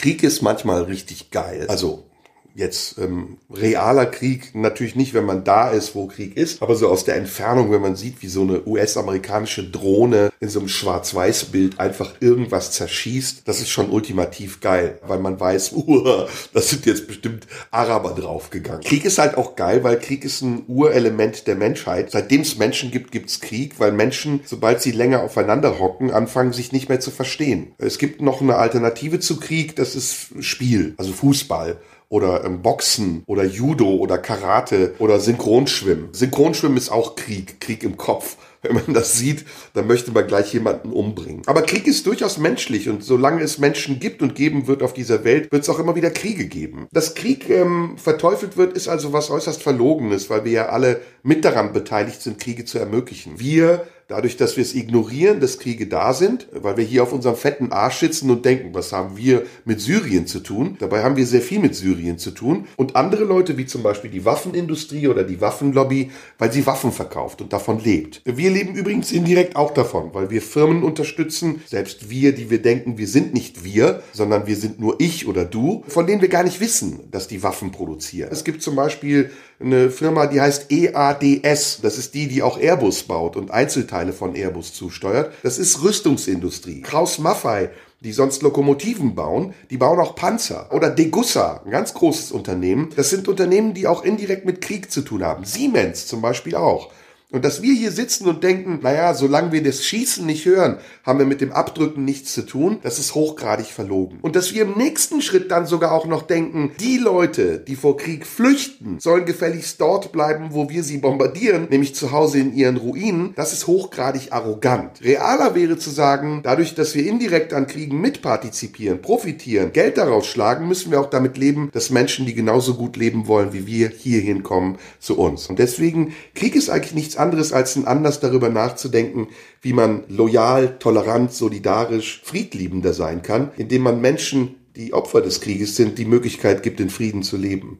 Krieg ist manchmal richtig geil. Also jetzt ähm, realer Krieg natürlich nicht, wenn man da ist, wo Krieg ist, aber so aus der Entfernung, wenn man sieht, wie so eine US-amerikanische Drohne in so einem Schwarz-Weiß-Bild einfach irgendwas zerschießt, das ist schon ultimativ geil, weil man weiß, uh, das sind jetzt bestimmt Araber draufgegangen. Krieg ist halt auch geil, weil Krieg ist ein Urelement der Menschheit. Seitdem es Menschen gibt, gibt's Krieg, weil Menschen, sobald sie länger aufeinander hocken, anfangen sich nicht mehr zu verstehen. Es gibt noch eine Alternative zu Krieg, das ist Spiel, also Fußball oder ähm, Boxen oder Judo oder Karate oder Synchronschwimmen. Synchronschwimmen ist auch Krieg, Krieg im Kopf. Wenn man das sieht, dann möchte man gleich jemanden umbringen. Aber Krieg ist durchaus menschlich und solange es Menschen gibt und geben wird auf dieser Welt, wird es auch immer wieder Kriege geben. Dass Krieg ähm, verteufelt wird, ist also was äußerst Verlogenes, weil wir ja alle mit daran beteiligt sind, Kriege zu ermöglichen. Wir Dadurch, dass wir es ignorieren, dass Kriege da sind, weil wir hier auf unserem fetten Arsch sitzen und denken, was haben wir mit Syrien zu tun? Dabei haben wir sehr viel mit Syrien zu tun. Und andere Leute, wie zum Beispiel die Waffenindustrie oder die Waffenlobby, weil sie Waffen verkauft und davon lebt. Wir leben übrigens indirekt auch davon, weil wir Firmen unterstützen, selbst wir, die wir denken, wir sind nicht wir, sondern wir sind nur ich oder du, von denen wir gar nicht wissen, dass die Waffen produzieren. Es gibt zum Beispiel eine Firma, die heißt EADS. Das ist die, die auch Airbus baut und Einzelteile von Airbus zusteuert. Das ist Rüstungsindustrie. Kraus Maffei, die sonst Lokomotiven bauen, die bauen auch Panzer. Oder Degussa, ein ganz großes Unternehmen. Das sind Unternehmen, die auch indirekt mit Krieg zu tun haben. Siemens zum Beispiel auch. Und dass wir hier sitzen und denken, naja, solange wir das Schießen nicht hören, haben wir mit dem Abdrücken nichts zu tun, das ist hochgradig verlogen. Und dass wir im nächsten Schritt dann sogar auch noch denken, die Leute, die vor Krieg flüchten, sollen gefälligst dort bleiben, wo wir sie bombardieren, nämlich zu Hause in ihren Ruinen, das ist hochgradig arrogant. Realer wäre zu sagen, dadurch, dass wir indirekt an Kriegen mitpartizipieren, profitieren, Geld daraus schlagen, müssen wir auch damit leben, dass Menschen, die genauso gut leben wollen wie wir, hier hinkommen zu uns. Und deswegen, Krieg ist eigentlich nichts anderes als ein Anlass darüber nachzudenken, wie man loyal, tolerant, solidarisch, friedliebender sein kann, indem man Menschen, die Opfer des Krieges sind, die Möglichkeit gibt, in Frieden zu leben.